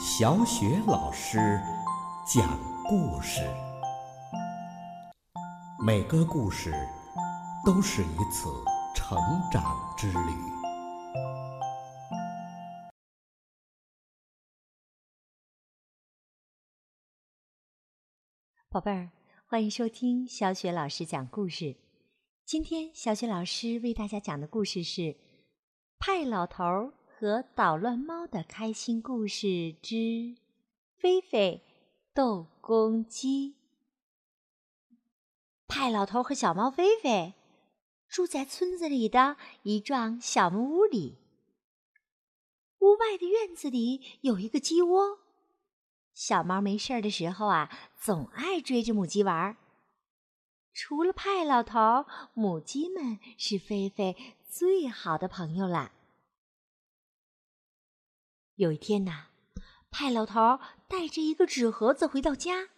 小雪老师讲故事，每个故事都是一次成长之旅。宝贝儿，欢迎收听小雪老师讲故事。今天小雪老师为大家讲的故事是《派老头儿和捣乱猫的开心故事之菲菲斗公鸡》。派老头和小猫菲菲住在村子里的一幢小木屋里，屋外的院子里有一个鸡窝。小猫没事儿的时候啊，总爱追着母鸡玩儿。除了派老头，母鸡们是菲菲最好的朋友啦。有一天呐，派老头带着一个纸盒子回到家，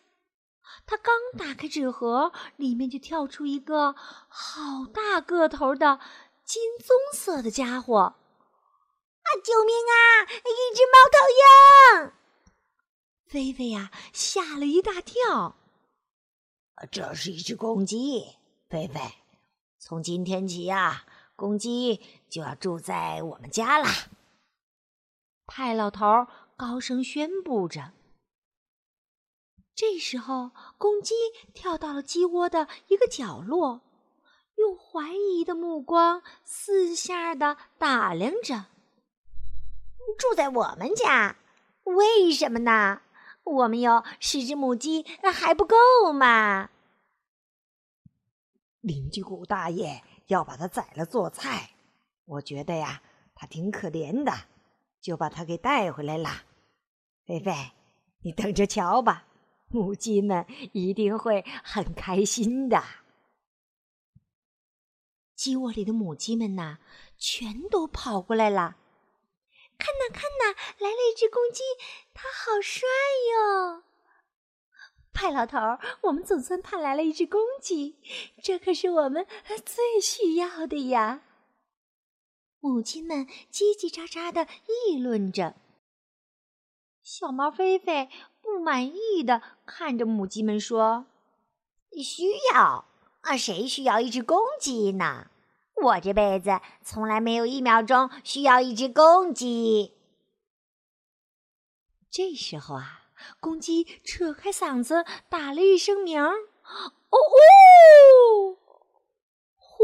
他刚打开纸盒，里面就跳出一个好大个头的金棕色的家伙！啊，救命啊！一只猫头鹰！菲菲呀，吓了一大跳。这是一只公鸡，菲菲。从今天起呀，公鸡就要住在我们家啦。派老头高声宣布着。这时候，公鸡跳到了鸡窝的一个角落，用怀疑的目光四下的打量着。住在我们家，为什么呢？我们有十只母鸡，那还不够吗？邻居谷大爷要把它宰了做菜，我觉得呀，它挺可怜的，就把它给带回来了。菲菲，你等着瞧吧，母鸡们一定会很开心的。鸡窝里的母鸡们呐，全都跑过来了。看呐看呐，来了一只公鸡，它好帅哟！派老头，我们总算盼来了一只公鸡，这可是我们最需要的呀！母鸡们叽叽喳喳的议论着。小猫菲菲不满意的看着母鸡们说：“需要啊？谁需要一只公鸡呢？”我这辈子从来没有一秒钟需要一只公鸡。这时候啊，公鸡扯开嗓子打了一声鸣：“哦哦！”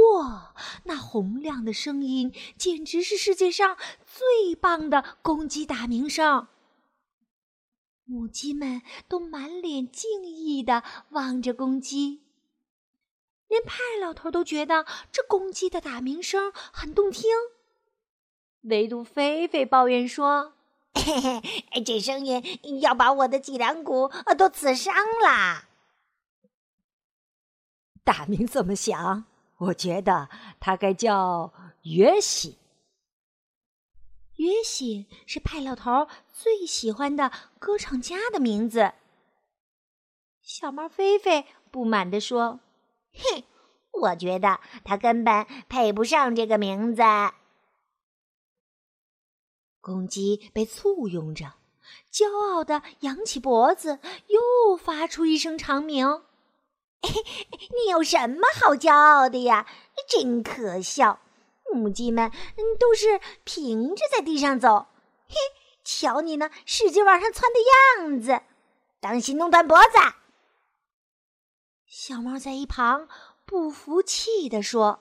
嚯，那洪亮的声音简直是世界上最棒的公鸡打鸣声。母鸡们都满脸敬意的望着公鸡。连派老头都觉得这公鸡的打鸣声很动听，唯独菲菲抱怨说：“嘿嘿，这声音要把我的脊梁骨都刺伤啦！”打鸣这么响，我觉得他该叫约喜。约喜是派老头最喜欢的歌唱家的名字。小猫菲菲不满地说。哼，我觉得他根本配不上这个名字。公鸡被簇拥着，骄傲的扬起脖子，又发出一声长鸣。你有什么好骄傲的呀？真可笑！母鸡们都是平着在地上走。嘿，瞧你那使劲往上窜的样子，当心弄断脖子！小猫在一旁不服气地说：“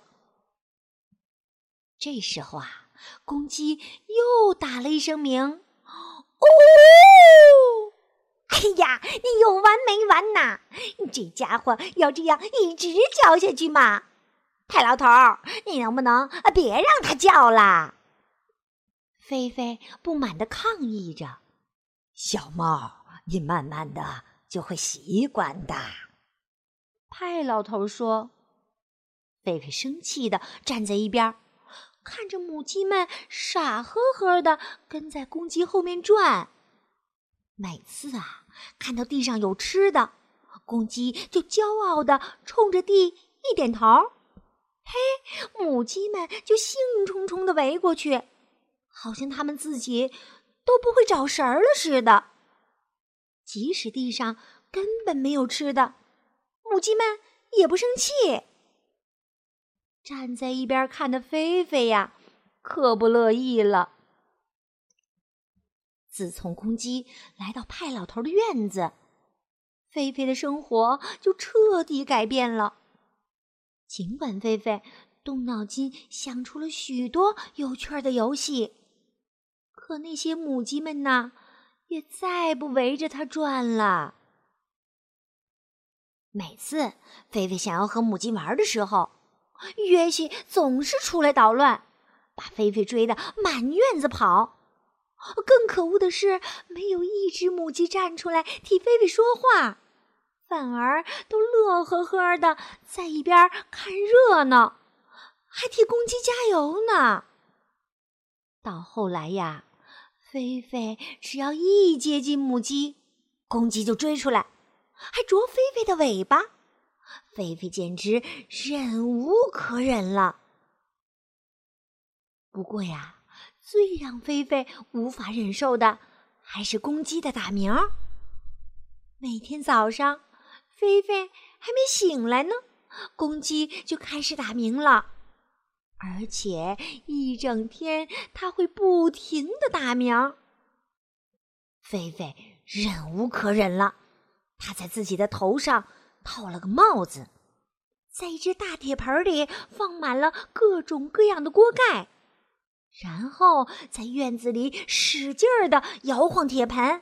这时候啊，公鸡又打了一声鸣，哎呀，你有完没完呐？你这家伙要这样一直叫下去吗？派老头，你能不能别让他叫了？”菲菲不满地抗议着：“小猫，你慢慢的就会习惯的。”派老头说：“菲菲生气的站在一边，看着母鸡们傻呵呵的跟在公鸡后面转。每次啊，看到地上有吃的，公鸡就骄傲的冲着地一点头，嘿，母鸡们就兴冲冲的围过去，好像他们自己都不会找食儿了似的。即使地上根本没有吃的，母鸡们也不生气。站在一边看的菲菲呀，可不乐意了。自从公鸡来到派老头的院子，菲菲的生活就彻底改变了。尽管菲菲动脑筋想出了许多有趣的游戏，可那些母鸡们呢？也再不围着它转了。每次菲菲想要和母鸡玩的时候，约西总是出来捣乱，把菲菲追得满院子跑。更可恶的是，没有一只母鸡站出来替菲菲说话，反而都乐呵呵的在一边看热闹，还替公鸡加油呢。到后来呀。菲菲只要一接近母鸡，公鸡就追出来，还啄菲菲的尾巴。菲菲简直忍无可忍了。不过呀，最让菲菲无法忍受的还是公鸡的打鸣。每天早上，菲菲还没醒来呢，公鸡就开始打鸣了。而且一整天，它会不停的打鸣。菲菲忍无可忍了，他在自己的头上套了个帽子，在一只大铁盆里放满了各种各样的锅盖，然后在院子里使劲儿的摇晃铁盆。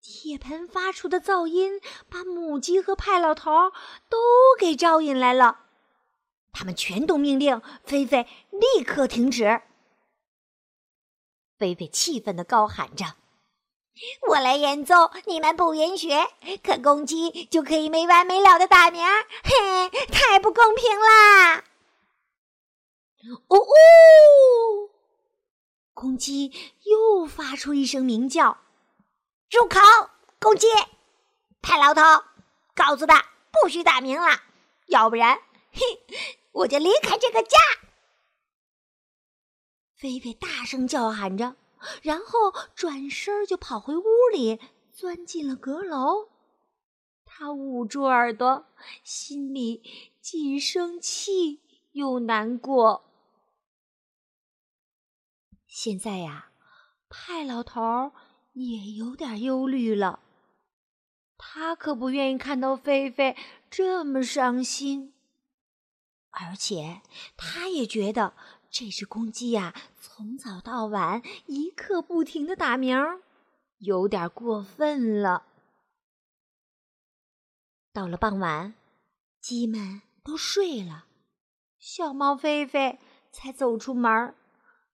铁盆发出的噪音把母鸡和派老头都给招引来了。他们全都命令菲菲立刻停止。菲菲气愤的高喊着：“我来演奏，你们不允许，可公鸡就可以没完没了的打鸣嘿，太不公平啦！”呜呜，公鸡又发出一声鸣叫：“住口！公鸡，派老头，告诉他不许打鸣了，要不然，嘿。”我就离开这个家！菲菲大声叫喊着，然后转身就跑回屋里，钻进了阁楼。他捂住耳朵，心里既生气又难过。现在呀，派老头也有点忧虑了，他可不愿意看到菲菲这么伤心。而且，他也觉得这只公鸡呀，从早到晚一刻不停的打鸣，有点过分了。到了傍晚，鸡们都睡了，小猫菲菲才走出门，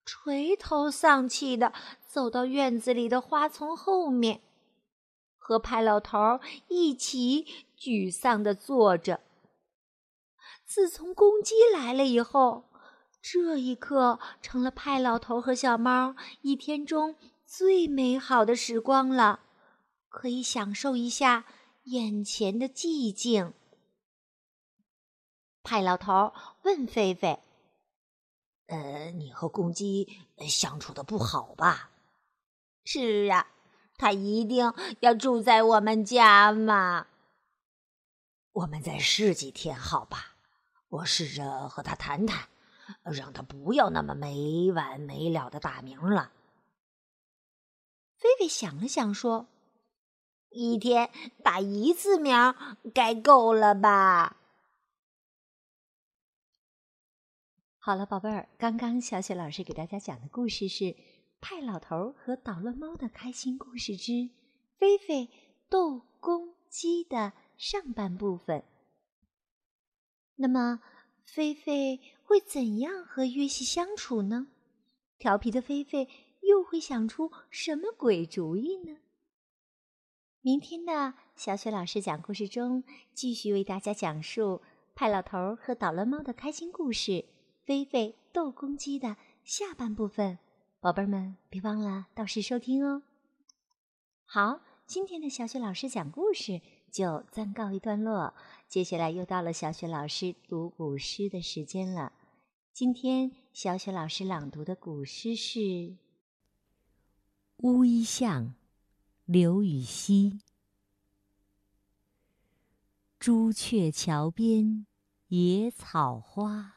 垂头丧气的走到院子里的花丛后面，和派老头一起沮丧的坐着。自从公鸡来了以后，这一刻成了派老头和小猫一天中最美好的时光了，可以享受一下眼前的寂静。派老头问菲菲：“呃，你和公鸡相处的不好吧？”“是啊，他一定要住在我们家嘛。”“我们再试几天，好吧？”我试着和他谈谈，让他不要那么没完没了的打鸣了。菲菲想了想，说：“一天打一次鸣该够了吧？”好了，宝贝儿，刚刚小雪老师给大家讲的故事是《派老头和捣乱猫的开心故事之菲菲斗公鸡》的上半部分。那么，菲菲会怎样和约西相处呢？调皮的菲菲又会想出什么鬼主意呢？明天的小雪老师讲故事中，继续为大家讲述派老头和捣乱猫的开心故事《菲菲斗公鸡》的下半部分。宝贝儿们，别忘了到时收听哦。好，今天的小雪老师讲故事。就暂告一段落。接下来又到了小雪老师读古诗的时间了。今天小雪老师朗读的古诗是《乌衣巷，刘禹锡。朱雀桥边野草花，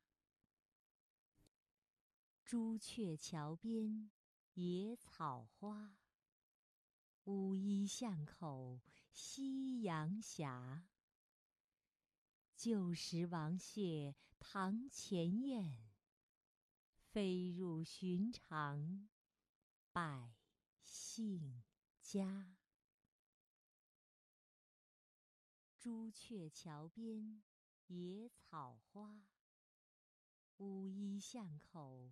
朱雀桥边野草花，乌衣巷口夕阳斜。旧时王谢堂前燕，飞入寻常。百姓家。朱雀桥边野草花，乌衣巷口